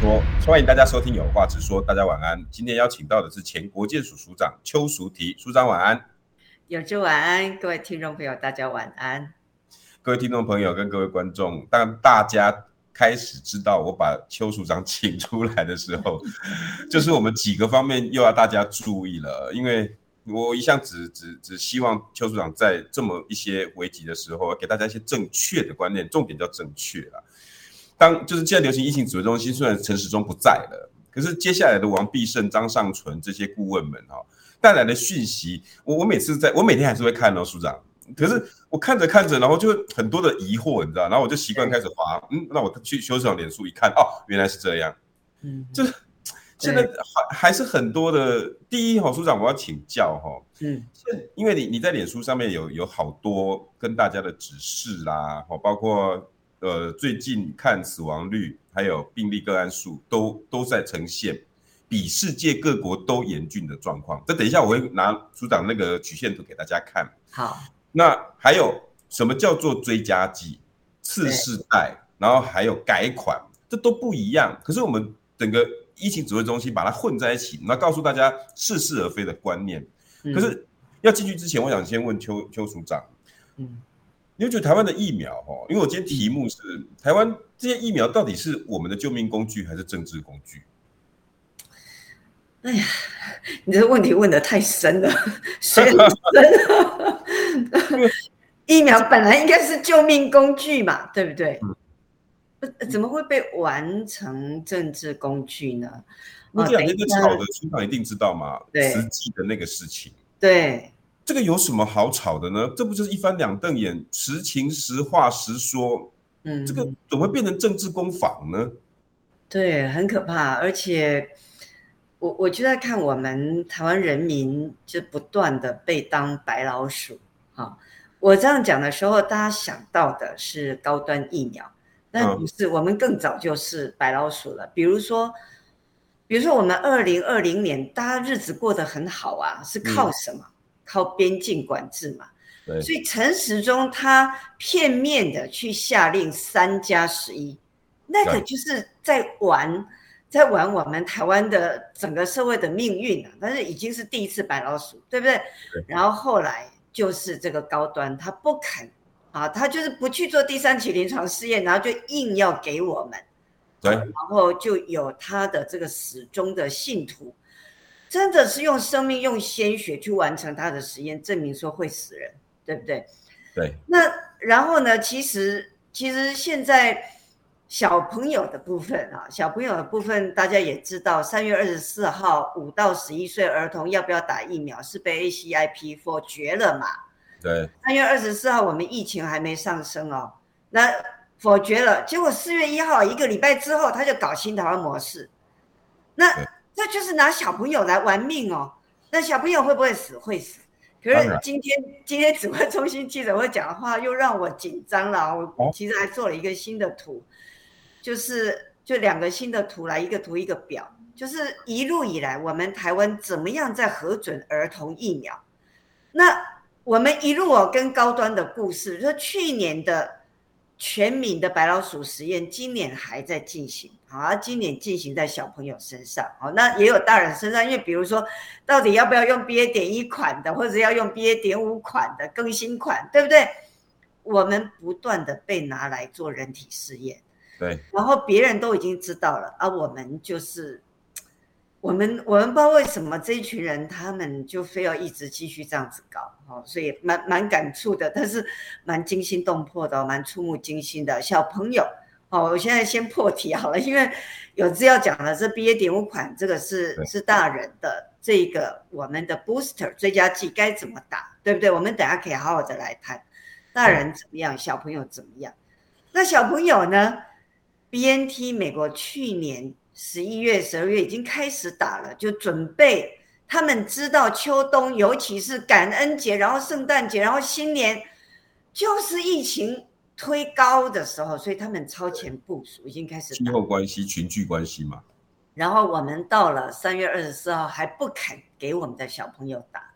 说，欢迎大家收听《有话直说》，大家晚安。今天邀请到的是前国建署署长邱淑媞，署长晚安。有志晚安，各位听众朋友，大家晚安。各位听众朋友跟各位观众，当大家开始知道我把邱署长请出来的时候，就是我们几个方面又要大家注意了，因为我一向只只只希望邱署长在这么一些危急的时候，给大家一些正确的观念，重点叫正确啊。当就是现在流行疫情指挥中心，虽然陈时中不在了，可是接下来的王必胜、张尚存这些顾问们哈带来的讯息，我我每次在我每天还是会看哦，署长。可是我看着看着，然后就很多的疑惑，你知道，然后我就习惯开始滑，嗯，那我去邱署长脸书一看，哦，原来是这样，嗯，就是现在还还是很多的。第一哈，署长我要请教哈，嗯，因为你你在脸书上面有有好多跟大家的指示啦，哦，包括。呃，最近看死亡率还有病例个案数都都在呈现比世界各国都严峻的状况。这等一下我会拿署长那个曲线图给大家看。好，那还有什么叫做追加剂、次世代，然后还有改款，这都不一样。可是我们整个疫情指挥中心把它混在一起，那告诉大家似是而非的观念。可是要进去之前，我想先问邱邱署长，嗯。你会觉得台湾的疫苗哈，因为我今天题目是台湾这些疫苗到底是我们的救命工具还是政治工具？哎呀，你这个问题问的太深了，深了。疫苗本来应该是救命工具嘛，对不对？嗯、怎么会被玩成政治工具呢？那这两天在吵的，署长一定知道嘛？对，实际的那个事情。对。这个有什么好吵的呢？这不就是一翻两瞪眼，实情实话实说？嗯，这个怎么会变成政治攻防呢？对，很可怕。而且我我就在看我们台湾人民就不断的被当白老鼠。哈，我这样讲的时候，大家想到的是高端疫苗，那不是，我们更早就是白老鼠了。比如说，比如说我们二零二零年，大家日子过得很好啊，是靠什么？嗯靠边境管制嘛，所以陈时中他片面的去下令三加十一，那个就是在玩，在玩我们台湾的整个社会的命运啊！但是已经是第一次白老鼠，对不对？对。然后后来就是这个高端，他不肯啊，他就是不去做第三期临床试验，然后就硬要给我们，对，然后就有他的这个始终的信徒。真的是用生命、用鲜血去完成他的实验，证明说会死人，对不对？对。那然后呢？其实，其实现在小朋友的部分啊，小朋友的部分，大家也知道，三月二十四号，五到十一岁儿童要不要打疫苗是被 ACIP 否决了嘛？对。三月二十四号，我们疫情还没上升哦，那否决了。结果四月一号，一个礼拜之后，他就搞新台湾模式，那。那就是拿小朋友来玩命哦，那小朋友会不会死？会死。可是今天今天指挥中心记者会讲的话又让我紧张了。我其实还做了一个新的图，就是就两个新的图来，一个图一个表，就是一路以来我们台湾怎么样在核准儿童疫苗。那我们一路哦跟高端的故事，说去年的。全民的白老鼠实验今年还在进行，好，今年进行在小朋友身上，好，那也有大人身上，因为比如说，到底要不要用 BA. 点一款的，或者要用 BA. 点五款的更新款，对不对？我们不断的被拿来做人体试验，对，然后别人都已经知道了，而我们就是。我们我们不知道为什么这一群人他们就非要一直继续这样子搞，哦，所以蛮蛮感触的，但是蛮惊心动魄的，蛮触目惊心的。小朋友，哦，我现在先破题好了，因为有资料讲了，这 BA 点五款这个是是大人的这个我们的 booster 追加剂该怎么打，对不对？我们等下可以好好的来谈，大人怎么样，小朋友怎么样？那小朋友呢？BNT 美国去年。十一月、十二月已经开始打了，就准备他们知道秋冬，尤其是感恩节，然后圣诞节，然后新年，就是疫情推高的时候，所以他们超前部署，已经开始。气候关系、群聚关系嘛。然后我们到了三月二十四号还不肯给我们的小朋友打，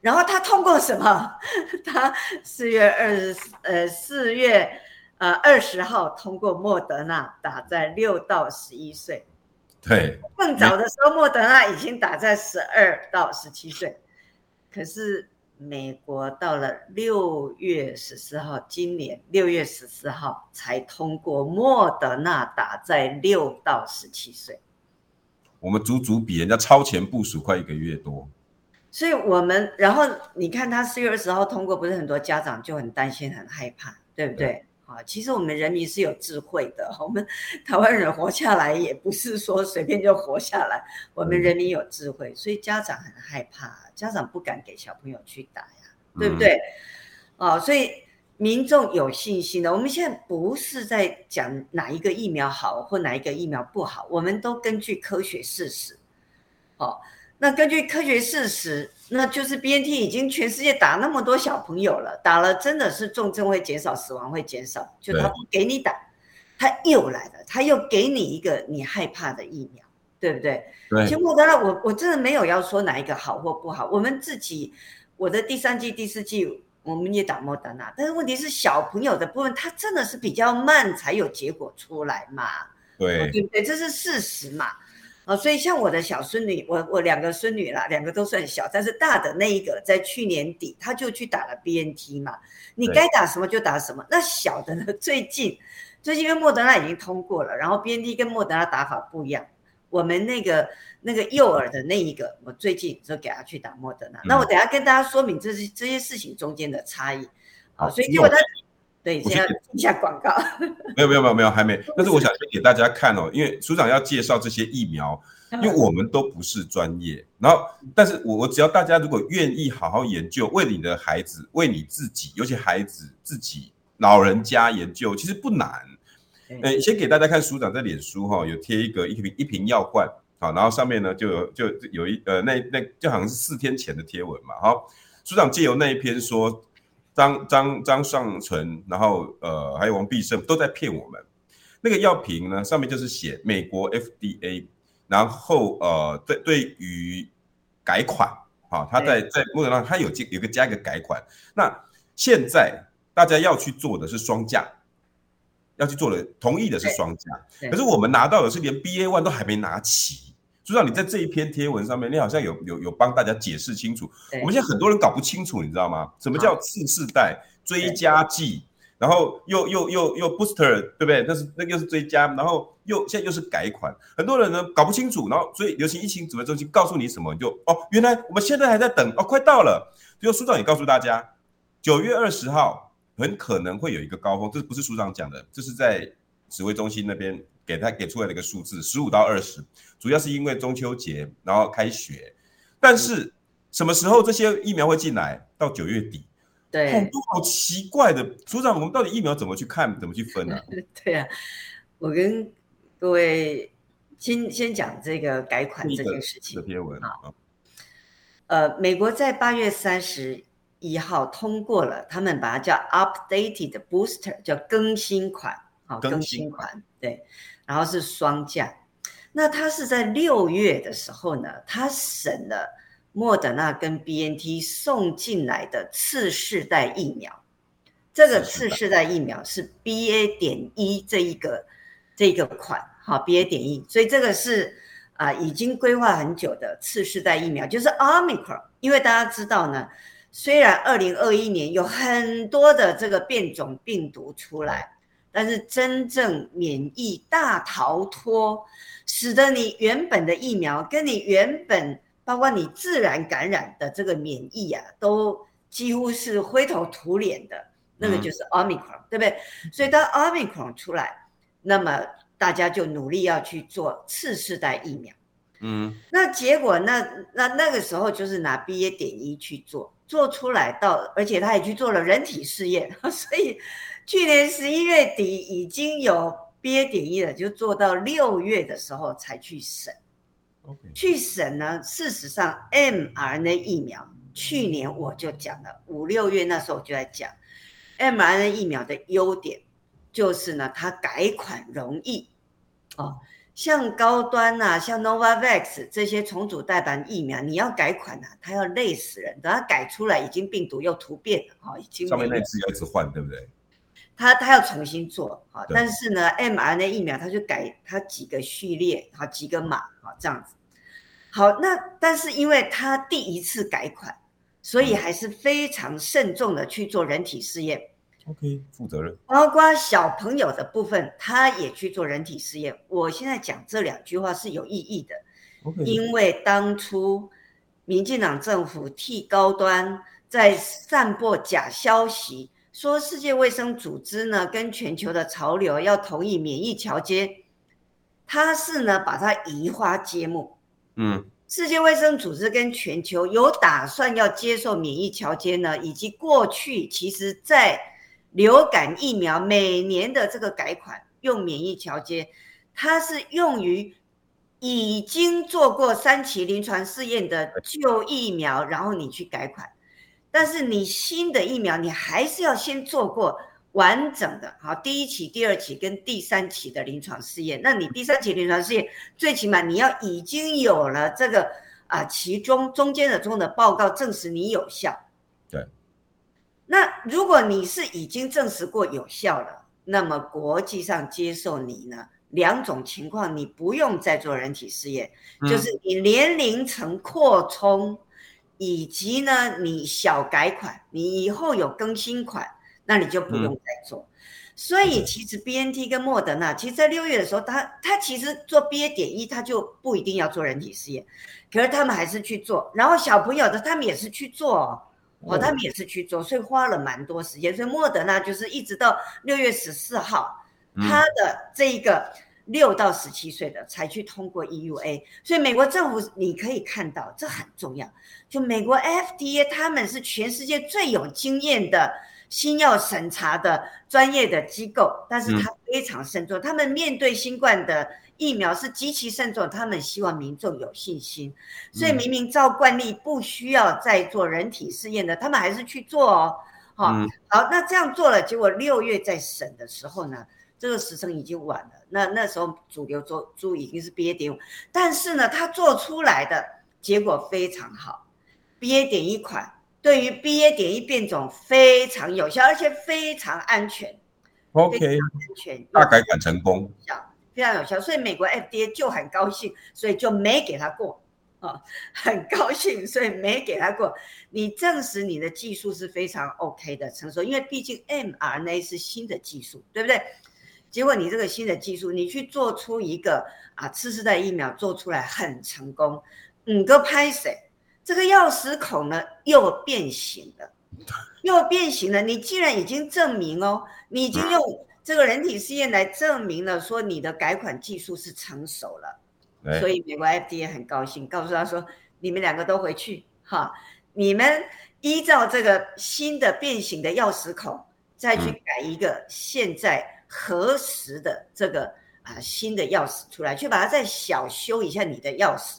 然后他通过什么？他四月二十呃四月呃二十号通过莫德纳打在六到十一岁。对，更早的时候莫德纳已经打在十二到十七岁，可是美国到了六月十四号，今年六月十四号才通过莫德纳打在六到十七岁。我们足足比人家超前部署快一个月多，所以我们然后你看他四月二十号通过，不是很多家长就很担心、很害怕，对不对？啊，其实我们人民是有智慧的，我们台湾人活下来也不是说随便就活下来，我们人民有智慧，所以家长很害怕，家长不敢给小朋友去打呀，对不对？啊，所以。民众有信心的，我们现在不是在讲哪一个疫苗好或哪一个疫苗不好，我们都根据科学事实。哦，那根据科学事实，那就是 BNT 已经全世界打那么多小朋友了，打了真的是重症会减少，死亡会减少。就他不给你打，他又来了，他又给你一个你害怕的疫苗，对不对？对。其实莫德纳，我我真的没有要说哪一个好或不好，我们自己，我的第三季、第四季。我们也打莫德纳，但是问题是小朋友的部分，他真的是比较慢才有结果出来嘛？对，对不对？这是事实嘛？啊，所以像我的小孙女，我我两个孙女啦，两个都算小，但是大的那一个在去年底他就去打了 BNT 嘛，你该打什么就打什么。那小的呢？最近最近因为莫德纳已经通过了，然后 BNT 跟莫德纳打法不一样。我们那个那个幼儿的那一个，我最近就给他去打莫德纳。那我等下跟大家说明这些这些事情中间的差异。好，所以结果他对，先要一下广告。没有没有没有没有还没，但是我想先给大家看哦，因为署长要介绍这些疫苗，因为我们都不是专业。然后，但是我我只要大家如果愿意好好研究，为你的孩子，为你自己，尤其孩子自己老人家研究，其实不难。呃，先给大家看署长在脸书哈，有贴一个一瓶一瓶药罐，好，然后上面呢就有就有一呃那那就好像是四天前的贴文嘛，好，署长借由那一篇说张张张尚存，然后呃还有王必胜都在骗我们，那个药瓶呢上面就是写美国 FDA，然后呃对对于改款，好，他在在莫德纳他有有有个加一个改款，那现在大家要去做的是双价。要去做的，同意的是双价，可是我们拿到的是连 BA one 都还没拿齐。署长，你在这一篇贴文上面，你好像有有有帮大家解释清楚。我们现在很多人搞不清楚，你知道吗？什么叫次世代追加剂？然后又又又又 booster，对不对？那是那又是追加，然后又现在又是改款，很多人呢搞不清楚。然后所以流行疫情指挥中心告诉你什么，你就哦，原来我们现在还在等哦，快到了。就署长也告诉大家，九月二十号。很可能会有一个高峰，这不是署长讲的，这是在指挥中心那边给他给出来的一个数字，十五到二十，主要是因为中秋节，然后开学。但是什么时候这些疫苗会进来？到九月底。对，很多好奇怪的，组长，我们到底疫苗怎么去看，怎么去分呢？啊？对啊，我跟各位先先讲这个改款这件事情。这篇文啊，呃，美国在八月三十。一号通过了，他们把它叫 updated booster，叫更新款，好，更新款，对，然后是双价。那他是在六月的时候呢，他审了莫德纳跟 BNT 送进来的次世代疫苗，这个次世代疫苗是 BA 点一这一个这个款，好，BA 点一，所以这个是啊、已经规划很久的次世代疫苗，就是 Omicron，因为大家知道呢。虽然二零二一年有很多的这个变种病毒出来，但是真正免疫大逃脱，使得你原本的疫苗跟你原本包括你自然感染的这个免疫啊，都几乎是灰头土脸的，那个就是 Omicron，嗯，对不对？所以当 Omicron 出来，那么大家就努力要去做次世代疫苗。嗯，那结果那那那个时候就是拿 BA 点一去做。做出来到，而且他也去做了人体试验，所以去年十一月底已经有 BA 点一了，就做到六月的时候才去审。去审呢，事实上 mRNA 疫苗，去年我就讲了，五六月那时候我就在讲 mRNA 疫苗的优点，就是呢，它改款容易哦。像高端呐、啊，像 Novavax 这些重组代版疫苗，你要改款呐、啊，它要累死人。等它改出来，已经病毒又突变了，哈，已经上面那只要一直换，对不对？它它要重新做，哈，但是呢，mRNA 疫苗他就改他几个序列，好几个码，好这样子。好，那但是因为他第一次改款，所以还是非常慎重的去做人体试验。OK，负责任。包括小朋友的部分，他也去做人体试验。我现在讲这两句话是有意义的，Okay. 因为当初民进党政府替高端在散播假消息，说世界卫生组织呢跟全球的潮流要同意免疫桥接，它是呢把它移花接木。嗯，世界卫生组织跟全球有打算要接受免疫桥接呢，以及过去其实在流感疫苗每年的这个改款用免疫桥接，它是用于已经做过三期临床试验的旧疫苗，然后你去改款。但是你新的疫苗，你还是要先做过完整的，好，第一期、第二期跟第三期的临床试验。那你第三期临床试验，最起码你要已经有了这个啊，其中中间的中的报告证实你有效。对那如果你是已经证实过有效了，那么国际上接受你呢，两种情况，你不用再做人体试验，嗯、就是你年龄层扩充，以及呢你小改款，你以后有更新款，那你就不用再做。嗯、所以其实 BNT 跟莫德纳，其实在六月的时候，他他其实做 BA 点一，他就不一定要做人体试验，可是他们还是去做，然后小朋友的他们也是去做、哦。哦，他们也是去做，所以花了蛮多时间。所以莫德纳就是一直到六月十四号，他的这一个六到十七岁的才去通过 EUA。所以美国政府你可以看到，这很重要。就美国 FDA 他们是全世界最有经验的新药审查的专业的机构，但是他非常慎重，他们面对新冠的。疫苗是极其慎重，他们希望民众有信心，所以明明照惯例不需要再做人体试验的，他们还是去做哦。好，好，那这样做了，结果六月在审的时候呢，这个时程已经晚了。那那时候主流做猪已经是 BA 点五，但是呢，它做出来的结果非常好，BA 点一款对于 BA 点一变种非常有效，而且非常安全。OK，安全，大改款成功。非常有效，所以美国 FDA 就很高兴，所以就没给他过啊，很高兴，所以没给他过。你证实你的技术是非常 OK 的成熟，因为毕竟 mRNA 是新的技术，对不对？结果你这个新的技术，你去做出一个啊次世代疫苗做出来很成功，五个拍谢，这个钥匙孔呢又变形了，又变形了。你既然已经证明哦，你已经用。这个人体试验来证明了说你的改款技术是成熟了，对。所以美国 FDA 很高兴，告诉他说：“你们两个都回去哈，你们依照这个新的变形的钥匙孔，再去改一个现在核实的这个啊新的钥匙出来，去把它再小修一下你的钥匙。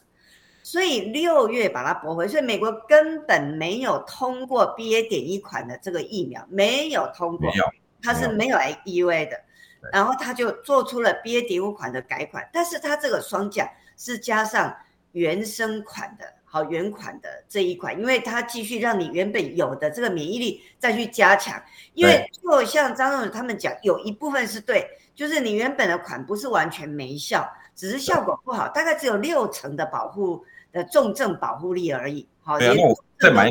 所以六月把它驳回，所以美国根本没有通过 BA 点一款的这个疫苗，没有通过。”它是没有 EUA 的，然后他就做出了 BA 点五款的改款，但是它这个双价是加上原生款的，好原款的这一款，因为它继续让你原本有的这个免疫力再去加强，因为就像张总他们讲，有一部分是对，就是你原本的款不是完全没效，只是效果不好，大概只有六成的保护的重症保护力而已。好，对啊，那我再买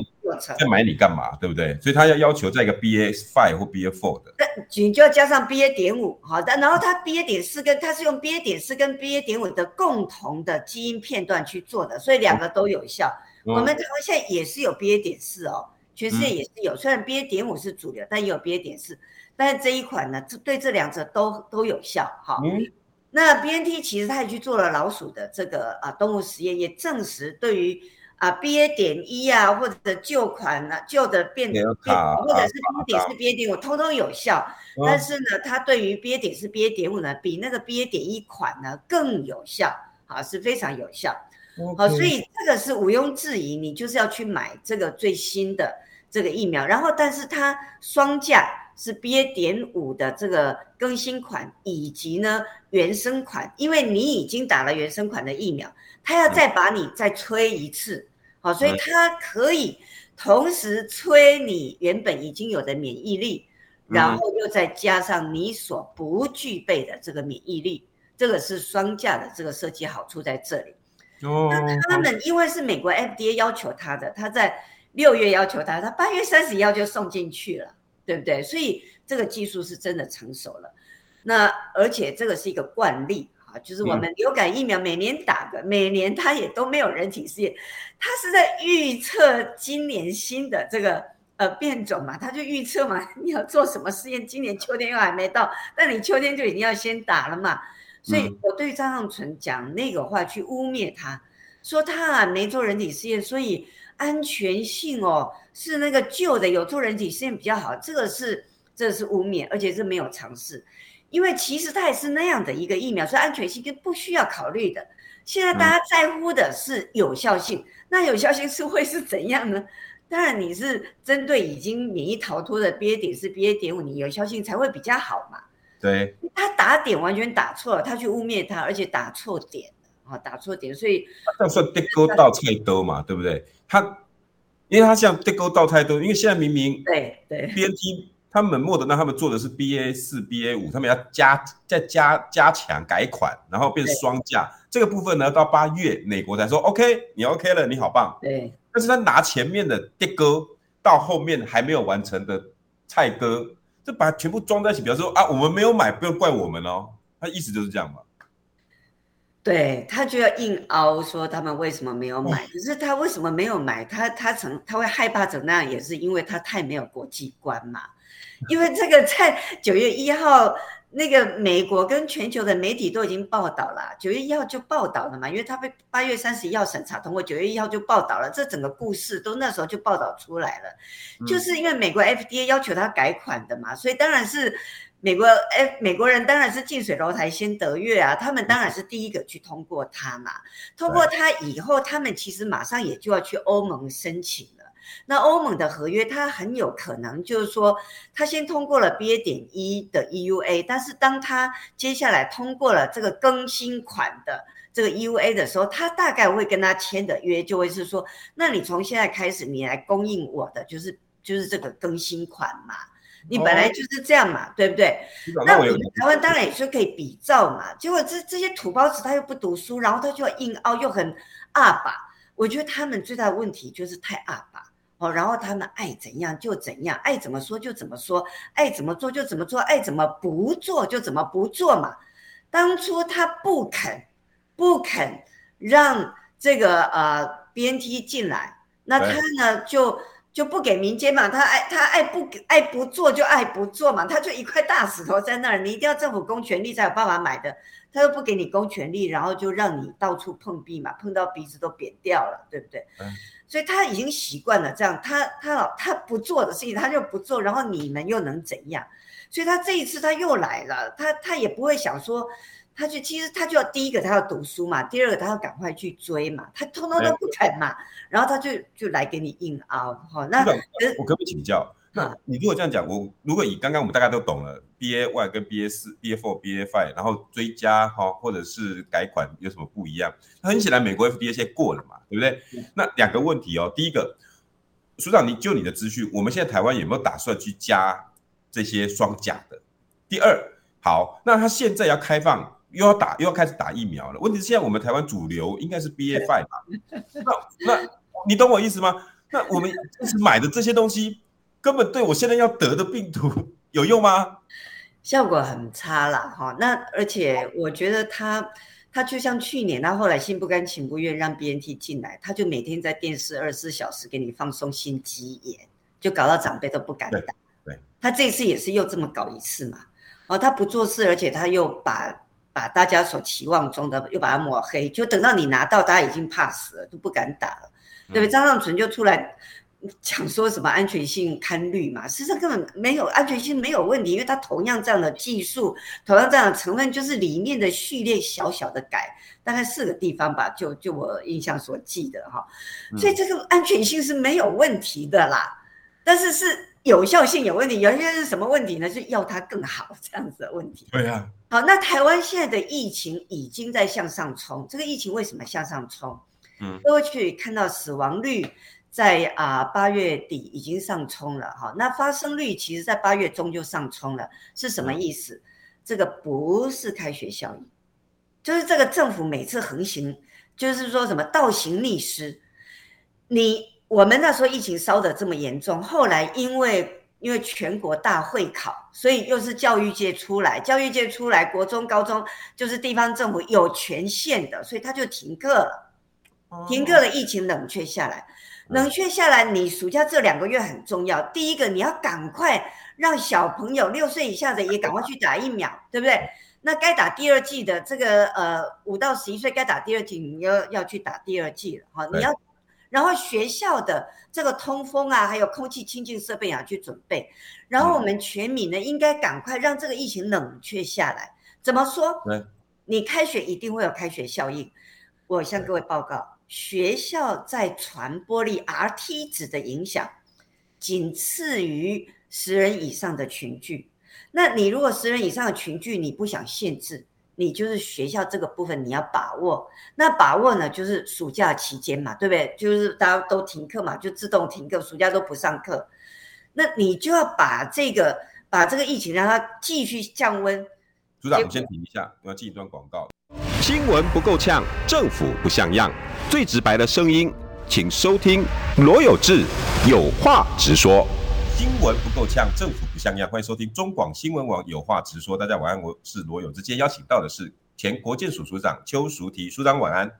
再买你干嘛？对不对？所以他要要求在一个 BA five 或 BA four 的，你就要加上 BA 点五，好的，然后它 BA 点四跟它是用 BA 点四跟 BA 点五的共同的基因片段去做的，所以两个都有效。嗯、我们台湾现在也是有 BA 点四哦，全世界也是有，嗯、虽然 BA 点五是主流，但也有 BA 点四，但是这一款呢，这对这两者都都有效。好，嗯、那 BNT 其实他也去做了老鼠的这个啊动物实验，也证实对于。啊，BA 点一啊，或者旧款啊，旧的变变，或者是 BA 点四、BA 点五，通通有效。但是呢，它对于 BA 点四、BA 点五呢，比那个 BA 点一款呢更有效，啊，是非常有效。好，所以这个是毋庸置疑，你就是要去买这个最新的这个疫苗。然后，但是它双价是 BA. 点五的这个更新款，以及呢原生款，因为你已经打了原生款的疫苗，它要再把你再催一次，好，所以它可以同时催你原本已经有的免疫力，然后又再加上你所不具备的这个免疫力，这个是双价的这个设计好处在这里。哦，那他们因为是美国 FDA 要求他的，他在六月要求他，他八月三十一号就送进去了，对不对？所以这个技术是真的成熟了。那而且这个是一个惯例啊，就是我们流感疫苗每年打的，每年它也都没有人体试验，它是在预测今年新的这个呃变种嘛，它就预测嘛，你要做什么试验？今年秋天又还没到，但你秋天就一定要先打了嘛。所以我对张尚存讲那个话去污蔑他，说他啊没做人体试验，所以安全性哦是那个旧的有助人体试验比较好，这个是这个是污蔑，而且是没有尝试，因为其实它也是那样的一个疫苗，所以安全性就不需要考虑的。现在大家在乎的是有效性，那有效性是会是怎样呢？当然你是针对已经免疫逃脱的 BA 点是、BA 点五，你有效性才会比较好嘛。对，他打点完全打错了，他去污蔑他，而且打错点啊，打错点，所以这样算跌沟倒菜兜嘛，对不对？他，因为他像跌沟倒太多，因为现在明明对对，BNT 他们莫德纳他们做的是 BA 四、BA 五，他们要加再加加强改款，然后变双价，这个部分呢，到八月美国才说 OK，你 OK 了，你好棒。对，但是他拿前面的跌沟到后面还没有完成的菜哥。就把它全部装在一起，比方说啊，我们没有买，不用怪我们哦。他意思就是这样嘛。对，他就要硬凹说他们为什么没有买，可是他为什么没有买？他他成他会害怕成那样，也是因为他太没有国际观嘛。因为这个在九月一号。那个美国跟全球的媒体都已经报道了，九月一号就报道了嘛，因为他被八月三十一号审查通过，九月一号就报道了，这整个故事都那时候就报道出来了，就是因为美国 FDA 要求他改款的嘛，所以当然是美国哎美国人当然是近水楼台先得月啊，他们当然是第一个去通过它嘛，通过它以后，他们其实马上也就要去欧盟申请了。那欧盟的合约，它很有可能就是说，它先通过了 BA 点一的 EUA，但是当它接下来通过了这个更新款的这个 EUA 的时候，它大概会跟他签的约就会是说，那你从现在开始，你来供应我的就是就是这个更新款嘛，你本来就是这样嘛，哦、对不对？那我们台湾当然也是可以比照嘛，结果这这些土包子他又不读书，然后他就要硬凹，又很阿爸，我觉得他们最大的问题就是太阿爸。哦，然后他们爱怎样就怎样，爱怎么说就怎么说，爱怎么做就怎么做，爱怎么不做就怎么不做嘛。当初他不肯，不肯让这个呃 BNT 进来，那他呢就就不给民间嘛，他爱他爱不爱不做就爱不做嘛，他就一块大石头在那儿，你一定要政府公权力才有办法买的，他又不给你公权力，然后就让你到处碰壁嘛，碰到鼻子都扁掉了，对不对？嗯所以他已经习惯了这样，他他老他不做的事情他就不做，然后你们又能怎样？所以他这一次他又来了，他他也不会想说，他就其实他就要第一个他要读书嘛，第二个他要赶快去追嘛，他通通都不肯嘛，然后他就就来给你硬凹哈。那我可不可以请教？那你如果这样讲，我如果以刚刚我们大家都懂了，BA one 跟 BA 四、BA four、BA five，然后追加哈，或者是改款有什么不一样？那很显然，美国 FDA 现在过了嘛，对不对？那两个问题哦，第一个，署长，你就你的资讯，我们现在台湾有没有打算去加这些双甲的？第二，好，那他现在要开放，又要打，又要开始打疫苗了。问题是现在我们台湾主流应该是 BA five 吧？那那你懂我意思吗？那我们一直买的这些东西。根本对我现在要得的病毒 有用吗？效果很差啦，哈。那而且我觉得他他就像去年，他后来心不甘情不愿让 BNT 进来，他就每天在电视二十四小时给你放送心肌炎，就搞到长辈都不敢打。对，他这次也是又这么搞一次嘛。哦，他不做事，而且他又把把大家所期望中的又把它抹黑，就等到你拿到，大家已经怕死了，都不敢打了。对不对？张尚存就出来。讲说什么安全性堪虑嘛，事实上根本没有安全性没有问题，因为它同样这样的技术，同样这样的成分，就是里面的序列小小的改，大概四个地方吧，就就我印象所记得哈，所以这个安全性是没有问题的啦，但是是有效性有问题，有些是什么问题呢？就要它更好这样子的问题。对啊，好，那台湾现在的疫情已经在向上冲，这个疫情为什么向上冲？嗯，过去看到死亡率。在啊八月底已经上冲了哈，那发生率其实在八月中就上冲了，是什么意思？这个不是开学效应，就是这个政府每次横行，就是说什么倒行逆施。你我们那时候疫情烧得这么严重，后来因为因为全国大会考，所以又是教育界出来，教育界出来，国中、高中就是地方政府有权限的，所以他就停课了，停课了，疫情冷却下来。冷却下来，你暑假这两个月很重要。第一个，你要赶快让小朋友六岁以下的也赶快去打疫苗，对不对？那该打第二季的这个呃五到十一岁该打第二季，你要要去打第二季了哈。你要，然后学校的这个通风啊，还有空气清净设备啊去准备。然后我们全民呢，应该赶快让这个疫情冷却下来。怎么说？你开学一定会有开学效应。我向各位报告。学校在传播力 Rt 值的影响，仅次于十人以上的群聚。那你如果十人以上的群聚，你不想限制，你就是学校这个部分你要把握。那把握呢，就是暑假期间嘛，对不对？就是大家都停课嘛，就自动停课，暑假都不上课。那你就要把这个把这个疫情让它继续降温。组长，我们先停一下，我要进一段广告。新闻不够呛，政府不像样，最直白的声音，请收听罗有志有话直说。新闻不够呛，政府不像样，欢迎收听中广新闻网有话直说。大家晚安，我是罗有志。今天邀请到的是前国建署署长邱淑媞，署长晚安。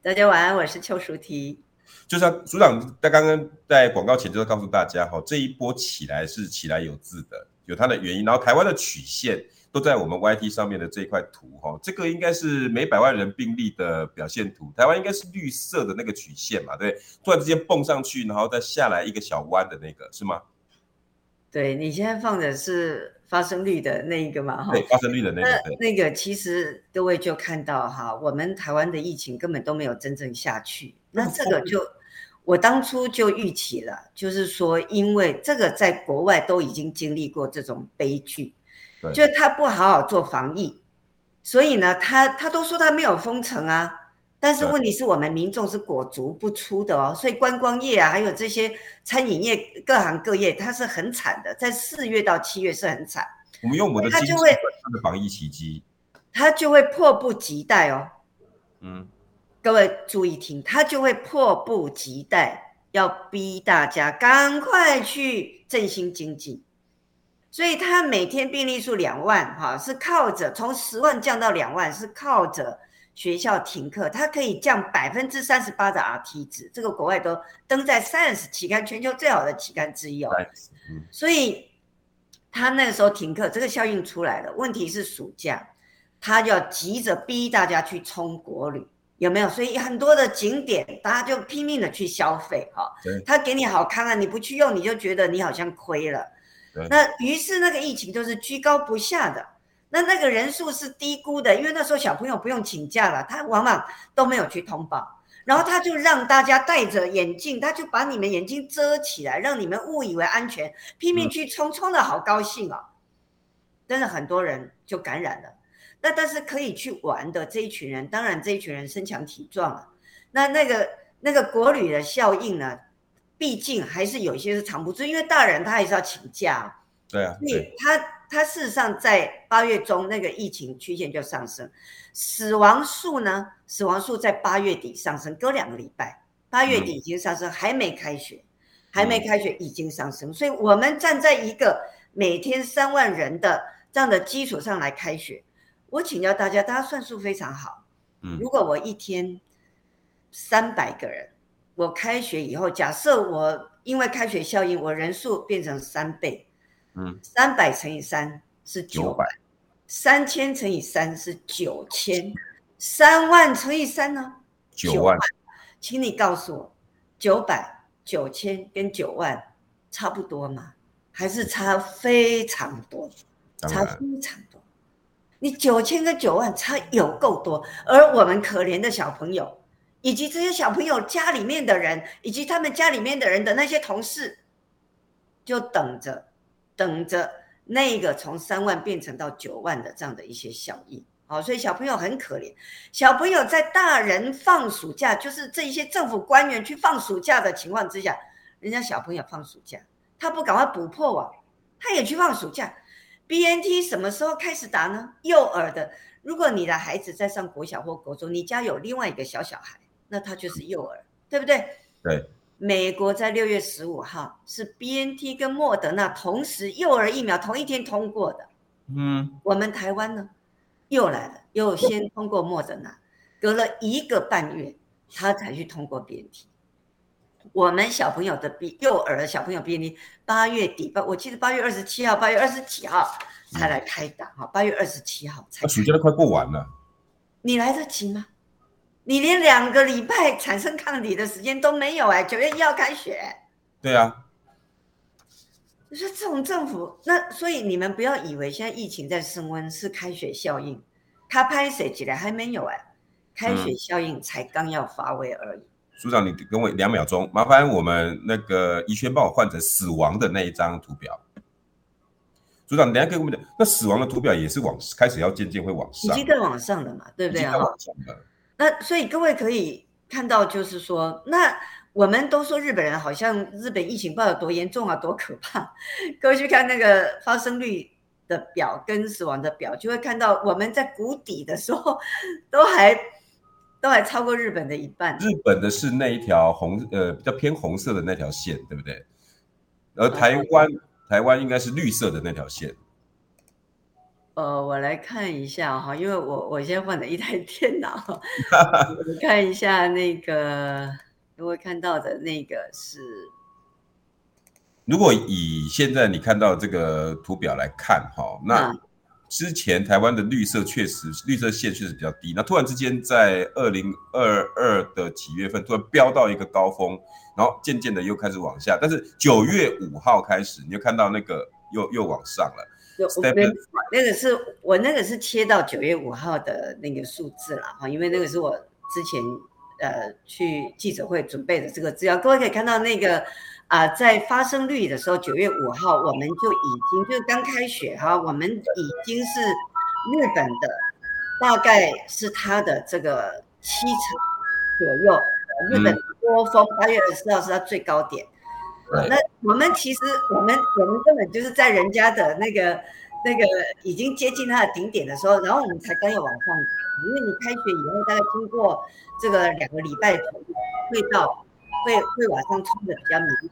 大家晚安，我是邱淑媞。就像署长在刚刚在广告前就告诉大家哈，这一波起来是起来有字的，有它的原因。然后台湾的曲线。都在我们 YT 上面的这一块图哈，这个应该是每百万人病例的表现图。台湾应该是绿色的那个曲线嘛，对，突然之间蹦上去，然后再下来一个小弯的那个是吗？对，你现在放的是发生率的那一个嘛？哈，对，发生率的那个。那那个其实各位就看到哈，我们台湾的疫情根本都没有真正下去。那这个就我当初就预期了，就是说，因为这个在国外都已经经历过这种悲剧。就他不好好做防疫，所以呢，他他都说他没有封城啊，但是问题是我们民众是裹足不出的哦，所以观光业啊，还有这些餐饮业各行各业，它是很惨的，在四月到七月是很惨。我们用我们的经济他的防疫奇迹，他就会迫不及待哦。嗯，各位注意听，他就会迫不及待要逼大家赶快去振兴经济。所以他每天病例数两万，哈，是靠着从十万降到两万，是靠着学校停课，它可以降百分之三十八的 Rt 值，这个国外都登在 Science 期刊，全球最好的期刊之一哦。所以他那个时候停课，这个效应出来了。问题是暑假，他就要急着逼大家去冲国旅，有没有？所以很多的景点，大家就拼命的去消费，哈。他给你好康啊，你不去用，你就觉得你好像亏了。那于是那个疫情都是居高不下的，那那个人数是低估的，因为那时候小朋友不用请假了，他往往都没有去通报，然后他就让大家戴着眼镜，他就把你们眼睛遮起来，让你们误以为安全，拼命去冲，冲的好高兴哦，但是很多人就感染了，那但是可以去玩的这一群人，当然这一群人身强体壮啊，那那个那个国旅的效应呢？毕竟还是有一些是藏不住，因为大人他还是要请假。对啊，所以他他事实上在八月中那个疫情曲线就上升，死亡数呢，死亡数在八月底上升，隔两个礼拜，八月底已经上升，嗯、还没开学，还没开学已经上升，嗯、所以我们站在一个每天三万人的这样的基础上来开学，我请教大家，大家算数非常好，嗯，如果我一天三百个人。我开学以后，假设我因为开学效应，我人数变成三倍，嗯，三百乘以三是九百，三千乘以三是九千，三万乘以三呢？九万，请你告诉我，九百九千跟九万差不多吗？还是差非常多？差非常多。你九千跟九万差有够多，而我们可怜的小朋友，以及这些小朋友家里面的人，以及他们家里面的人的那些同事，就等着，等着那个从三万变成到九万的这样的一些效益。好，所以小朋友很可怜。小朋友在大人放暑假，就是这一些政府官员去放暑假的情况之下，人家小朋友放暑假，他不赶快补破网，他也去放暑假。BNT 什么时候开始打呢？幼儿的，如果你的孩子在上国小或国中，你家有另外一个小小孩，那他就是幼儿，对不对？对。美国在六月十五号是 BNT 跟莫德纳同时幼儿疫苗同一天通过的。嗯。我们台湾呢，又来了，又先通过莫德纳，隔了一个半月，他才去通过 BNT。我们小朋友的 B 幼儿小朋友 BNT 八月底吧，我记得八月二十七号、八月二十几号才来开打哈，八月二十七号才。暑假都快过完了，你来得及吗？你连两个礼拜产生抗体的时间都没有哎，九月一号开学。对啊。你说这种政府，那所以你们不要以为现在疫情在升温是开学效应，他拍谁起来还没有哎，开学效应才刚要发威而已。署长，你跟我两秒钟，麻烦我们那个宜轩帮我换成死亡的那一张图表。组长，你等下跟我们讲，那死亡的图表也是往开始要渐渐会往上，已经在往上了嘛，对不对啊？往上了。那所以各位可以看到，就是说，那我们都说日本人好像日本疫情不知道有多严重啊，多可怕。各位去看那个发生率的表跟死亡的表，就会看到我们在谷底的时候都还。都还超过日本的一半。日本的是那一条红，呃，比较偏红色的那条线，对不对？而台湾，哦、台湾应该是绿色的那条线。呃，我来看一下哈，因为我我先换了一台 电脑，我看一下那个，各位看到的那个是。如果以现在你看到这个图表来看，哈，那。嗯之前台湾的绿色确实绿色线确实比较低，那突然之间在二零二二的几月份突然飙到一个高峰，然后渐渐的又开始往下，但是九月五号开始你就看到那个又又往上了。Step 那个是我那个是切到九月五号的那个数字了哈，因为那个是我之前呃去记者会准备的这个资料，各位可以看到那个。啊、呃，在发生率的时候，九月五号我们就已经就是刚开学哈，我们已经是日本的，大概是它的这个七成左右。日本波峰八月二十四号是它最高点，嗯、那我们其实我们我们根本就是在人家的那个那个已经接近它的顶点的时候，然后我们才刚要往上，因为你开学以后大概经过这个两个礼拜会到。会会往上冲的比较明显，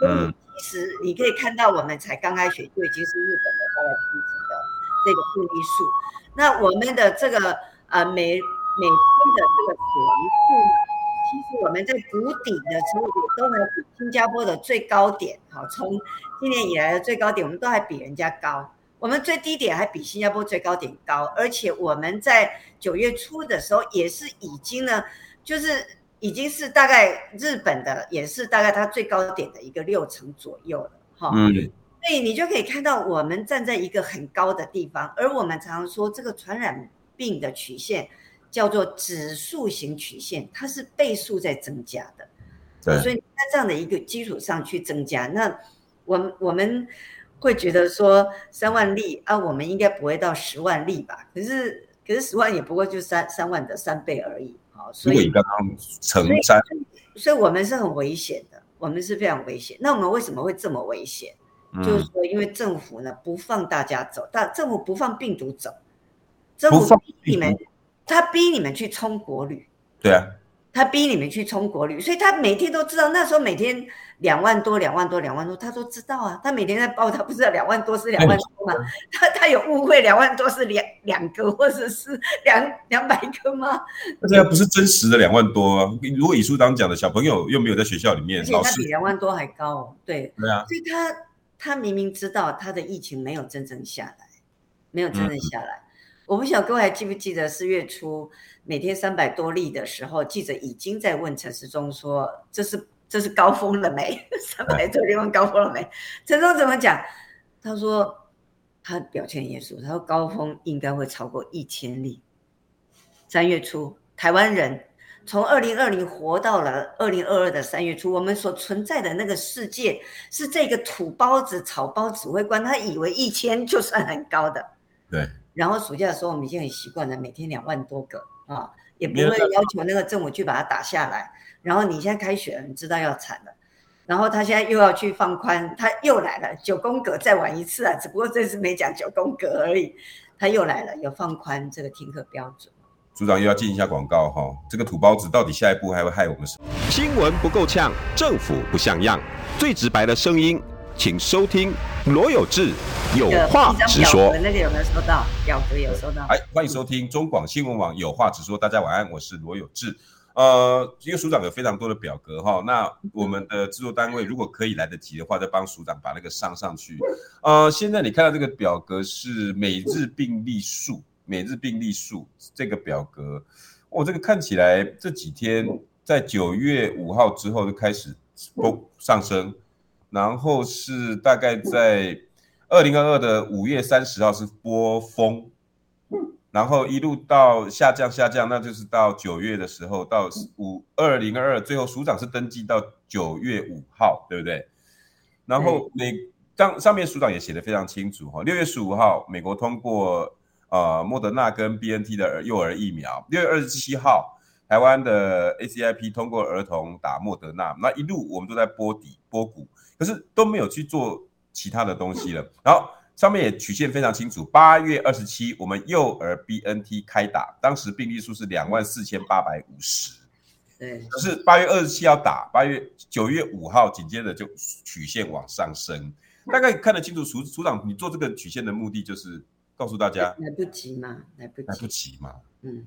所以其实你可以看到，我们才刚开学就已经是日本的大概七成的这个病例数。那我们的这个呃每每天的这个死亡数，其实我们在谷底的时候都还比新加坡的最高点，好，从今年以来的最高点，我们都还比人家高。我们最低点还比新加坡最高点高，而且我们在九月初的时候也是已经呢，就是。已经是大概日本的，也是大概它最高点的一个六成左右了，哈。嗯。所以你就可以看到，我们站在一个很高的地方，而我们常常说这个传染病的曲线叫做指数型曲线，它是倍数在增加的。对。所以在这样的一个基础上去增加，那我们我们会觉得说三万例啊，我们应该不会到十万例吧？可是可是十万也不过就三三万的三倍而已。所以刚刚成三，所以我们是很危险的，我们是非常危险。那我们为什么会这么危险？嗯、就是说，因为政府呢不放大家走，但政府不放病毒走，政府逼你们，他逼你们去冲国旅，对啊。他逼你们去冲国旅，所以他每天都知道。那时候每天两万多、两万多、两万多，他都知道啊。他每天在报，他不知道两万多是两万多吗？他他有误会两万多是两两个或者是两两百个吗？那不是真实的两万多啊。如果以书当讲的小朋友又没有在学校里面，而且他比两万多还高哦。对对啊，所以他他明明知道他的疫情没有真正下来，没有真正下来。嗯、我不晓得各位还记不记得四月初。每天三百多例的时候，记者已经在问陈时中说：“这是这是高峰了没？三百多地方高峰了没？陈总怎么讲？他说他表现严肃，他说高峰应该会超过一千例。三月初，台湾人从二零二零活到了二零二二的三月初，我们所存在的那个世界是这个土包子、草包指挥官，他以为一千就算很高的。对。然后暑假的时候，我们已经很习惯了，每天两万多个啊。也不会要求那个政府去把它打下来，然后你现在开学了，你知道要惨了，然后他现在又要去放宽，他又来了九宫格再玩一次啊，只不过这次没讲九宫格而已，他又来了，有放宽这个听课标准。组长又要进一下广告哈、哦，这个土包子到底下一步还会害我们什么？新闻不够呛，政府不像样，最直白的声音，请收听罗有志有话直说。那个有没有收到？表格有收到。哎，欢迎收听中广新闻网有话直说。大家晚安，我是罗有志。呃，因为署长有非常多的表格哈，那我们的制作单位如果可以来得及的话，再帮署长把那个上上去。呃，现在你看到这个表格是每日病例数，每日病例数这个表格，我、哦、这个看起来这几天在九月五号之后就开始嘣上升。然后是大概在二零二二的五月三十号是波峰，然后一路到下降下降，那就是到九月的时候到五二零二二，最后署长是登记到九月五号，对不对？然后美上上面署长也写的非常清楚哈，六月十五号美国通过呃莫德纳跟 BNT 的幼儿疫苗，六月二十七号台湾的 ACIP 通过儿童打莫德纳，那一路我们都在波底波谷。可是都没有去做其他的东西了，然后上面也曲线非常清楚。八月二十七，我们幼儿 BNT 开打，当时病例数是两万四千八百五十。对，可是八月二十七要打，八月九月五号紧接着就曲线往上升，大概看得清楚。署署长，你做这个曲线的目的就是告诉大家，来不及嘛，来不及，来不及嘛。嗯，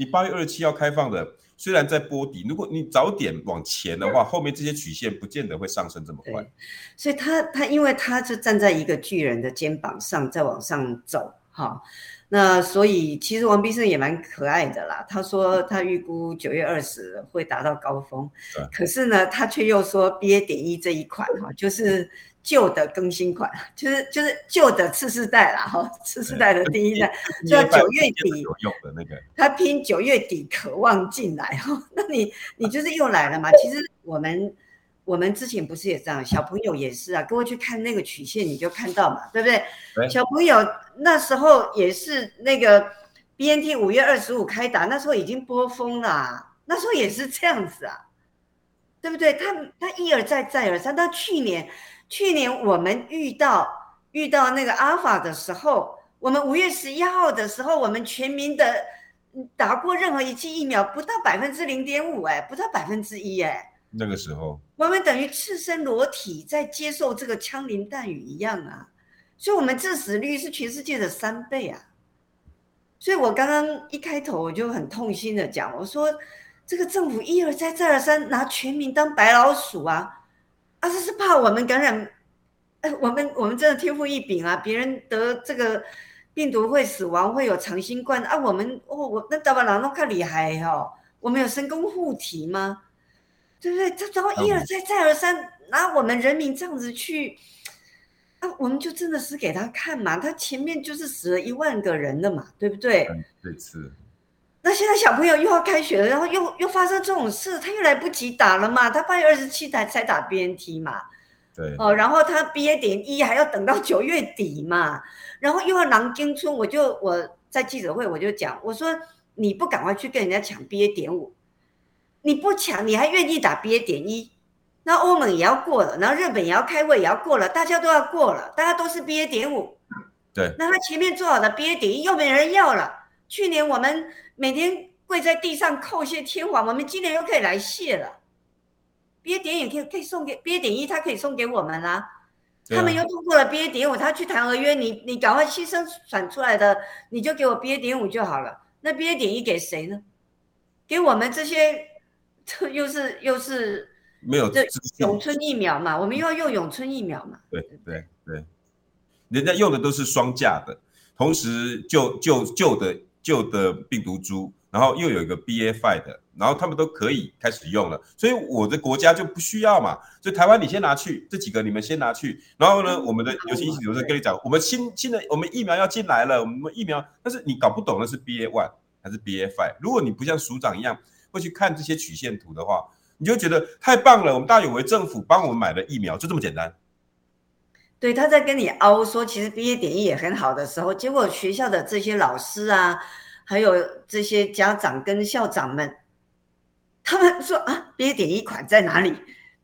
你八月二十七要开放的。虽然在波底，如果你早点往前的话，后面这些曲线不见得会上升这么快。所以他他因为他就站在一个巨人的肩膀上在往上走，哈，那所以其实王必胜也蛮可爱的啦。他说他预估九月二十会达到高峰，可是呢，他却又说 BA 点一这一款哈，就是。旧的更新款，就是就是旧的次世代啦，哈，次世代的第一代，就要九月底有用的那个，他拼九月底渴望进来哈，那你你就是又来了嘛？其实我们我们之前不是也这样，小朋友也是啊，各位去看那个曲线你就看到嘛，对不对？对小朋友那时候也是那个 BNT 五月二十五开打，那时候已经波峰了，那时候也是这样子啊，对不对？他他一而再再而三，到去年。去年我们遇到遇到那个阿尔法的时候，我们五月十一号的时候，我们全民的打过任何一剂疫苗不到百分之零点五，哎，不到百分之一，哎，那个时候我们等于赤身裸体在接受这个枪林弹雨一样啊，所以我们致死率是全世界的三倍啊，所以我刚刚一开头我就很痛心的讲，我说这个政府一而再再而三拿全民当白老鼠啊。啊，这是怕我们感染，哎，我们我们真的天赋异禀啊！别人得这个病毒会死亡，会有长新冠啊，我们哦，我那大把人都看厉害哦，我们有神功护体吗？对不对？这然后一而再再而三拿我们人民这样子去，啊，我们就真的是给他看嘛，他前面就是死了一万个人了嘛，对不对？对，是。那现在小朋友又要开学了，然后又又发生这种事，他又来不及打了嘛？他八月二十七才才打 BNT 嘛？对哦，然后他 BA 点一还要等到九月底嘛？然后又要囊京村，我就我在记者会我就讲，我说你不赶快去跟人家抢 BA 点五，你不抢你还愿意打 BA 点一？那欧盟也要过了，然后日本也要开会也要过了，大家都要过了，大家都是 BA 点五，对，那他前面做好的 BA 点一又没人要了。去年我们每天跪在地上叩谢天皇，我们今年又可以来谢了。BA 点也可以可以送给 BA 点一，他可以送给我们啦、啊。他们又通过了 BA 点五，他去谈合约，你你赶快牺牲产出来的，你就给我 BA 点五就好了。那 BA 点一给谁呢？给我们这些，这又是又是没有这永春疫苗嘛？我们又要用永春疫苗嘛？对对对，人家用的都是双价的，同时旧旧旧的。旧的病毒株，然后又有一个 BA five 的，然后他们都可以开始用了，所以我的国家就不需要嘛。所以台湾你先拿去，这几个你们先拿去，然后呢，我们的有些医生跟你讲，我们新新的我们疫苗要进来了，我们疫苗，但是你搞不懂那是 BA one 还是 BA five，。如果你不像署长一样会去看这些曲线图的话，你就觉得太棒了，我们大有为政府帮我们买了疫苗，就这么简单。对，他在跟你凹说，其实 BA 点一也很好的时候，结果学校的这些老师啊。还有这些家长跟校长们，他们说啊，BA. 点一款在哪里？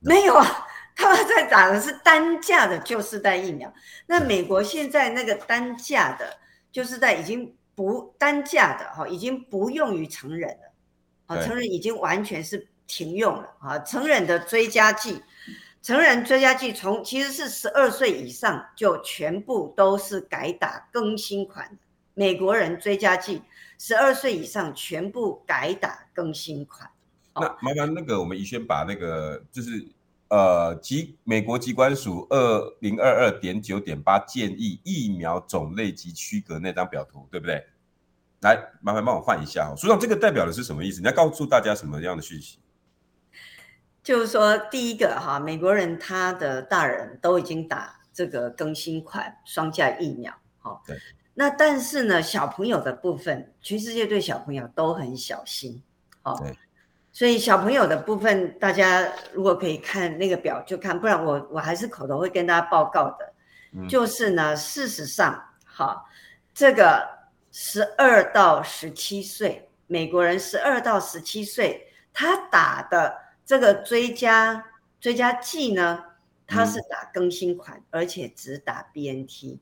没有啊，他们在打的是单价的旧世代疫苗。那美国现在那个单价的旧世代已经不单价的哈，已经不用于成人了啊，成人已经完全是停用了啊。成人的追加剂，成人追加剂从其实是十二岁以上就全部都是改打更新款的。美国人追加剂。十二岁以上全部改打更新款。那麻烦那个我们宜轩把那个就是呃，疾美国疾管署二零二二点九点八建议疫苗种类及区隔那张表图，对不对？来，麻烦帮我换一下。署长，这个代表的是什么意思？你要告诉大家什么样的讯息？就是说，第一个哈，美国人他的大人都已经打这个更新款双价疫苗，哈。对。那但是呢，小朋友的部分，全世界对小朋友都很小心，哦，对，所以小朋友的部分，大家如果可以看那个表就看，不然我我还是口头会跟大家报告的，嗯、就是呢，事实上，好、哦，这个十二到十七岁美国人十二到十七岁，他打的这个追加追加剂呢，他是打更新款，嗯、而且只打 BNT。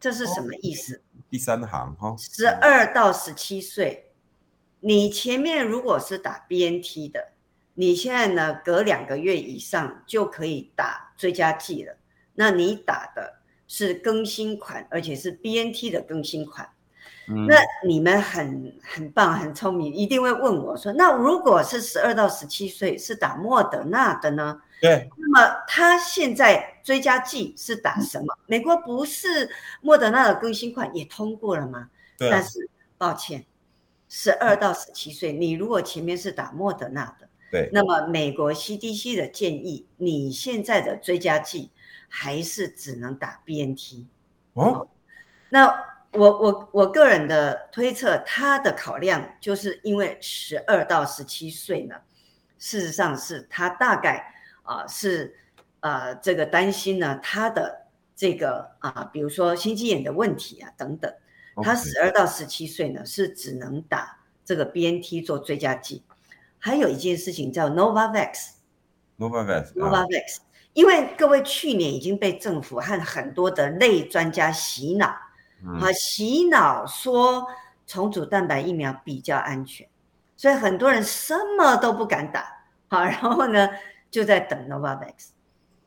这是什么意思？第三行哈，十二到十七岁，你前面如果是打 BNT 的，你现在呢，隔两个月以上就可以打追加剂了。那你打的是更新款，而且是 BNT 的更新款。嗯、那你们很很棒，很聪明，一定会问我说：那如果是十二到十七岁是打莫德纳的呢？对，那么他现在追加剂是打什么？美国不是莫德纳的更新款也通过了吗？对。但是抱歉，十二到十七岁，你如果前面是打莫德纳的，对，那么美国 CDC 的建议，你现在的追加剂还是只能打 BNT。哦，那我我我个人的推测，他的考量就是因为十二到十七岁呢，事实上是他大概。啊，是，呃，这个担心呢，他的这个啊，比如说心肌炎的问题啊，等等。他十二到十七岁呢，是只能打这个 BNT 做追加剂。还有一件事情叫 Novavax。Novavax。Novavax。因为各位去年已经被政府和很多的类专家洗脑，啊，洗脑说重组蛋白疫苗比较安全，所以很多人什么都不敢打。好，然后呢，就在等 Novavax，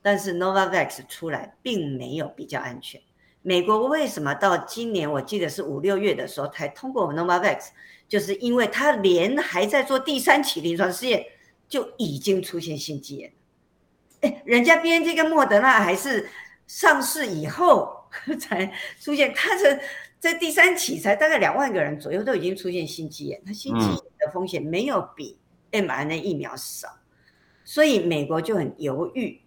但是 Novavax 出来并没有比较安全。美国为什么到今年我记得是五六月的时候才通过 Novavax，就是因为它连还在做第三期临床试验就已经出现心肌炎。哎，人家 BNT 跟莫德纳还是上市以后 才出现，他这在第三期才大概两万个人左右都已经出现心肌炎，他心肌炎的风险没有比 mRNA 疫苗少。所以美国就很犹豫，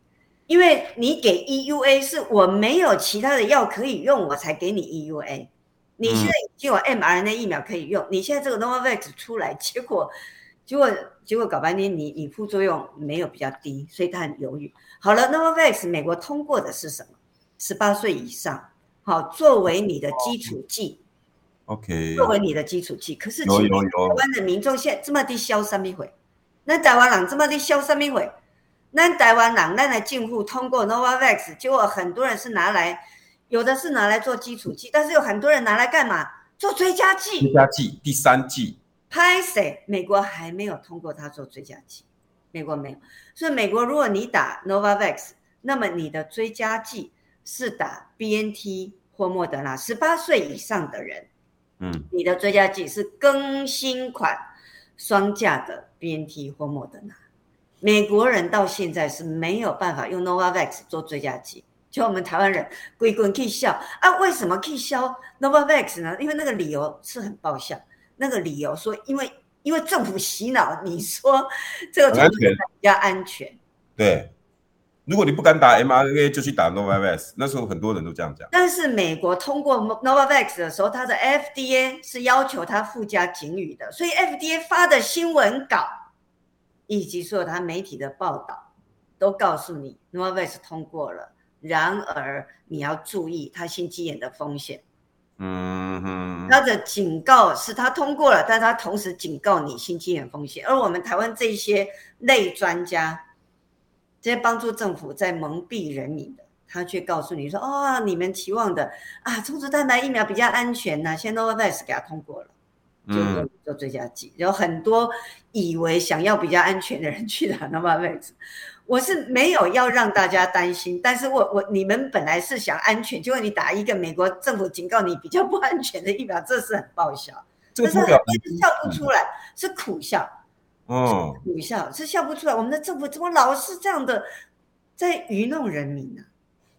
因为你给 EUA 是我没有其他的药可以用，我才给你 EUA。你现在已经有 mRNA 疫苗可以用，你现在这个 Novavax 出来，结果结果结果搞半天，你你副作用没有比较低，所以他很犹豫。好了，Novavax 美国通过的是什么？十八岁以上，好，作为你的基础剂。OK。作为你的基础剂，可是台湾的民众现在这么低消三米回。那台湾人这么的嚣什么会？那台湾人那来进户通过 Novavax，结果很多人是拿来，有的是拿来做基础剂，但是有很多人拿来干嘛？做追加剂。追加剂第三剂。拍谁？美国还没有通过他做追加剂，美国没有。所以美国如果你打 Novavax，那么你的追加剂是打 BNT 或莫德纳，十八岁以上的人，嗯，你的追加剂是更新款双价的。BNT 或莫德纳，美国人到现在是没有办法用 Novavax 做追加剂，就我们台湾人归根可以笑啊，为什么可以消 Novavax 呢？因为那个理由是很爆笑，那个理由说，因为因为政府洗脑，你说这个比较安全。对，如果你不敢打 mRNA，就去打 Novavax。那时候很多人都这样讲。但是美国通过 Novavax 的时候，它的 FDA 是要求它附加警语的，所以 FDA 发的新闻稿以及所有它媒体的报道都告诉你 Novavax 通过了。然而你要注意它心肌炎的风险。嗯哼，它的警告是它通过了，但它同时警告你心肌炎风险。而我们台湾这些类专家，这些帮助政府在蒙蔽人民的，他却告诉你说：“哦，你们期望的啊，充足蛋白疫苗比较安全呢，现在 Novavax 给他通过了，就做做追加剂。有很多以为想要比较安全的人去打 Novavax。”我是没有要让大家担心，但是我我你们本来是想安全，结果你打一个美国政府警告你比较不安全的疫苗，这是很爆笑。这是笑不出来，嗯、是苦笑。哦，苦笑是笑不出来。我们的政府怎么老是这样的在愚弄人民呢、啊？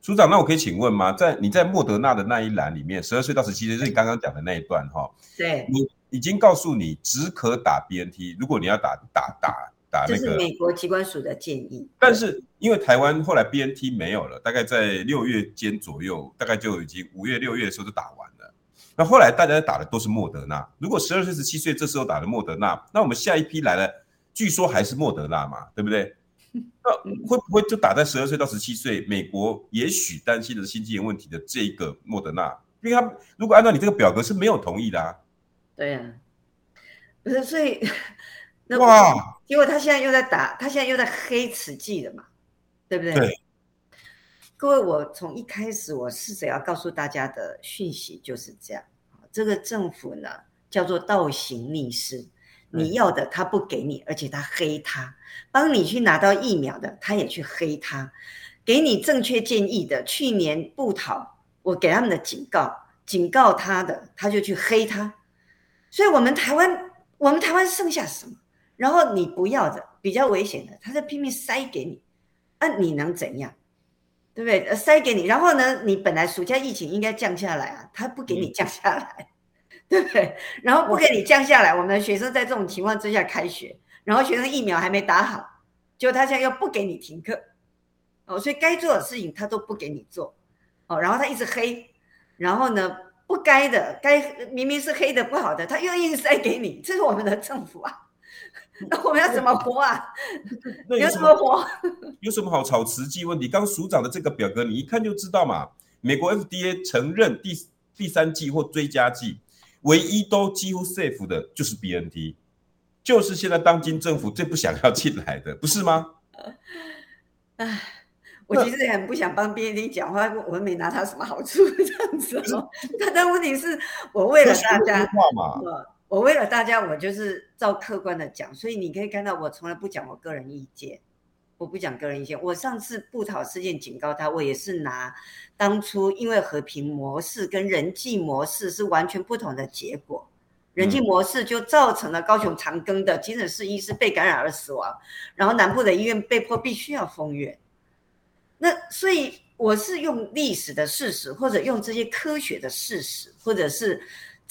署长，那我可以请问吗？在你在莫德纳的那一栏里面，十二岁到十七岁是你刚刚讲的那一段哈？对，你已经告诉你只可打 BNT，如果你要打打打。打那个、这是美国机关署的建议，但是因为台湾后来 BNT 没有了，大概在六月间左右，大概就已经五月六月的时候就打完了。那后来大家打的都是莫德纳。如果十二岁十七岁这时候打的莫德纳，那我们下一批来了，据说还是莫德纳嘛，对不对？那会不会就打在十二岁到十七岁？美国也许担心的是心肌炎问题的这个莫德纳，因为他如果按照你这个表格是没有同意的啊。对呀、啊，不是所以 那。哇！结果他现在又在打，他现在又在黑此剂了嘛，对不对？对。各位，我从一开始我试着要告诉大家的讯息就是这样：这个政府呢叫做倒行逆施，你要的他不给你，而且他黑他，帮你去拿到疫苗的他也去黑他，给你正确建议的，去年不讨我给他们的警告，警告他的他就去黑他，所以我们台湾，我们台湾剩下什么？然后你不要的比较危险的，他就拼命塞给你，那、啊、你能怎样？对不对？塞给你，然后呢，你本来暑假疫情应该降下来啊，他不给你降下来，对不对？然后不给你降下来，我们的学生在这种情况之下开学，然后学生疫苗还没打好，就他现在又不给你停课，哦，所以该做的事情他都不给你做，哦，然后他一直黑，然后呢，不该的，该明明是黑的不好的，他又硬塞给你，这是我们的政府啊。那我们要怎么活啊？那有什么活？有什么好炒瓷器问题？刚署长的这个表格，你一看就知道嘛。美国 FDA 承认第第三季或追加季，唯一都几乎 safe 的就是 BNT，就是现在当今政府最不想要进来的，不是吗？唉，我其实很不想帮 BNT 讲话，我没拿他什么好处这样子哦。但但问题是我为了大家嘛。我为了大家，我就是照客观的讲，所以你可以看到我从来不讲我个人意见，我不讲个人意见。我上次布讨事件警告他，我也是拿当初因为和平模式跟人际模式是完全不同的结果，人际模式就造成了高雄长庚的急诊室医师被感染而死亡，然后南部的医院被迫必须要封院。那所以我是用历史的事实，或者用这些科学的事实，或者是。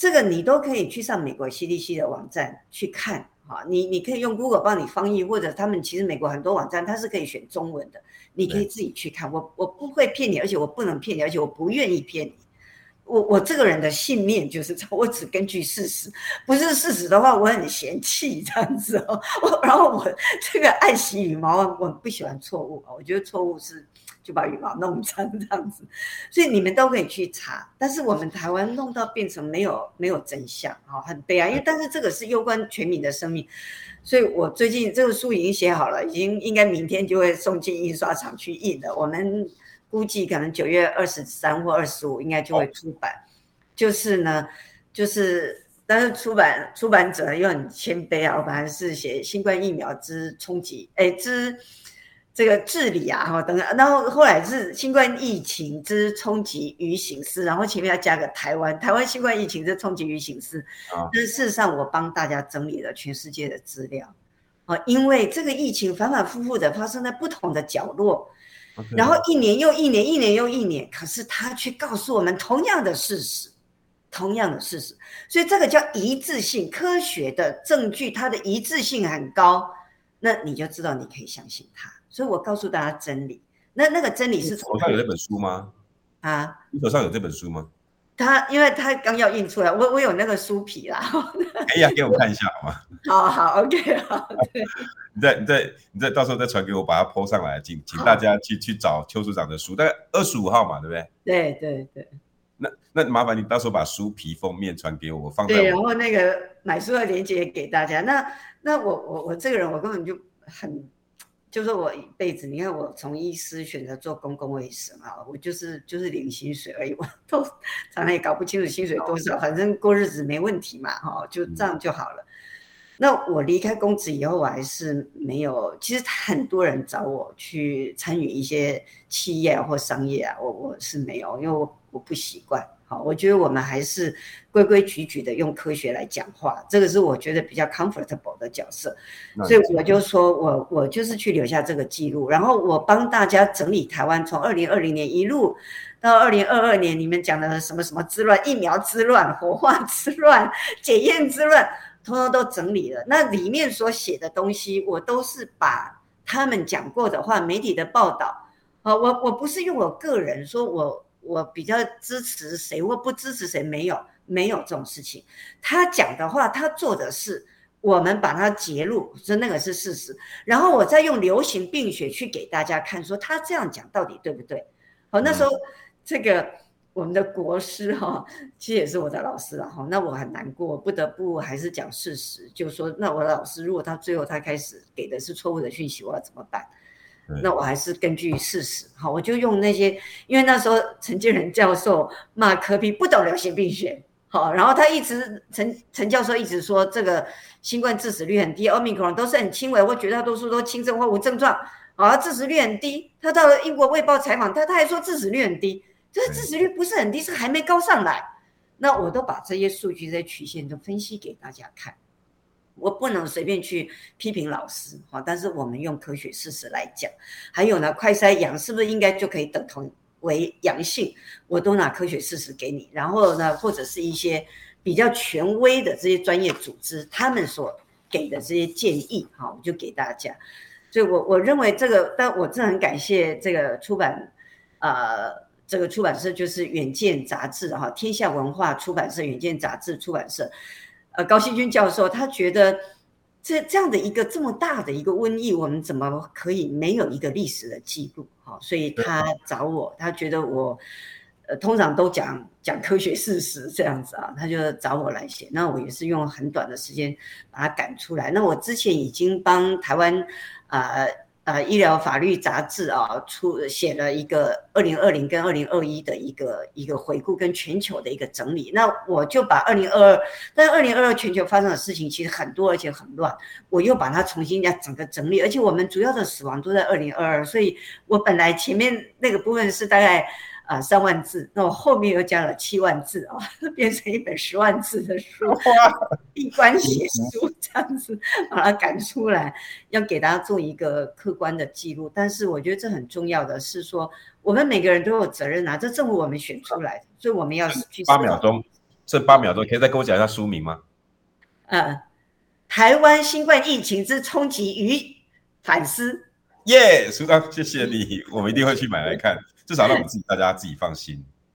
这个你都可以去上美国 CDC 的网站去看，哈，你你可以用 Google 帮你翻译，或者他们其实美国很多网站它是可以选中文的，你可以自己去看。我我不会骗你，而且我不能骗你，而且我不愿意骗你。我我这个人的信念就是这，我只根据事实，不是事实的话，我很嫌弃这样子哦。我然后我这个爱惜羽毛，我不喜欢错误，我觉得错误是。就把羽毛弄脏这样子，所以你们都可以去查。但是我们台湾弄到变成没有没有真相，哈，很悲哀。因为但是这个是攸关全民的生命，所以我最近这个书已经写好了，已经应该明天就会送进印刷厂去印了。我们估计可能九月二十三或二十五应该就会出版。就是呢，就是但是出版出版者又很谦卑啊，我本来是写新冠疫苗之冲击，哎之。这个治理啊，哈，等等，然后后来是新冠疫情之冲击与省思，然后前面要加个台湾，台湾新冠疫情之冲击与省思。啊，但事实上我帮大家整理了全世界的资料，啊，因为这个疫情反反复复的发生在不同的角落.然后一年又一年，一年又一年，可是它却告诉我们同样的事实，同样的事实，所以这个叫一致性，科学的证据它的一致性很高，那你就知道你可以相信它。所以我告诉大家真理，那那个真理是手上有那本书吗？啊，你手上有这本书吗？他因为他刚要印出来，我我有那个书皮啦。可以啊，给我看一下好吗？好好，OK，好。你再你再你再到时候再传给我，把它 po 上来，请请大家去去找邱署长的书，大概二十五号嘛，对不对？对对对。那那麻烦你到时候把书皮封面传给我，我放在我。对，然后那个买书的链接给大家。那那我我我这个人，我根本就很。就是我一辈子，你看我从医师选择做公共卫生啊，我就是就是领薪水而已，我都 常常也搞不清楚薪水多少，反正过日子没问题嘛，哈，就这样就好了。那我离开公职以后，我还是没有，其实很多人找我去参与一些企业或商业啊，我我是没有，因为我我不习惯。我觉得我们还是规规矩矩的用科学来讲话，这个是我觉得比较 comfortable 的角色，所以我就说我我就是去留下这个记录，然后我帮大家整理台湾从二零二零年一路到二零二二年，你们讲的什么什么之乱、疫苗之乱、火化之乱、检验之乱，通通都整理了。那里面所写的东西，我都是把他们讲过的话、媒体的报道，啊，我我不是用我个人说我。我比较支持谁或不支持谁，没有没有这种事情。他讲的话，他做的事，我们把它揭露，说那个是事实。然后我再用流行病学去给大家看，说他这样讲到底对不对？好，那时候这个我们的国师哈，其实也是我的老师了哈。那我很难过，不得不还是讲事实，就说那我的老师如果他最后他开始给的是错误的讯息，我要怎么办？那我还是根据事实，好，我就用那些，因为那时候陈建仁教授骂科比不懂流行病学，好，然后他一直陈陈教授一直说这个新冠致死率很低，Omicron 都是很轻微，或绝大多数都轻症或无症状，啊，致死率很低。他到了英国卫报采访他，他还说致死率很低，这个致死率不是很低，是还没高上来。那我都把这些数据、这些曲线都分析给大家看。我不能随便去批评老师，哈，但是我们用科学事实来讲。还有呢，快筛阳是不是应该就可以等同为阳性？我都拿科学事实给你。然后呢，或者是一些比较权威的这些专业组织，他们所给的这些建议，哈，我就给大家。所以我我认为这个，但我真的很感谢这个出版，呃，这个出版社就是远见杂志，哈，天下文化出版社、远见杂志出版社。呃，高希军教授他觉得这这样的一个这么大的一个瘟疫，我们怎么可以没有一个历史的记录？好，所以他找我，他觉得我呃通常都讲讲科学事实这样子啊，他就找我来写。那我也是用很短的时间把它赶出来。那我之前已经帮台湾啊。呃呃，医疗法律杂志啊，出写了一个二零二零跟二零二一的一个一个回顾跟全球的一个整理。那我就把二零二二，但二零二二全球发生的事情其实很多而且很乱，我又把它重新再整个整理。而且我们主要的死亡都在二零二二，所以我本来前面那个部分是大概。啊，三万字，那我后面又加了七万字啊，变成一本十万字的书，闭关写书这样子把它赶出来，要给大家做一个客观的记录。但是我觉得这很重要的是说，我们每个人都有责任啊，这政府我们选出来的，所以我们要去。八秒钟，这八秒钟可以再跟我讲一下书名吗？嗯，台湾新冠疫情之冲击与反思。耶，书刚，谢谢你，我们一定会去买来看。至少让我们自己大家自己放心。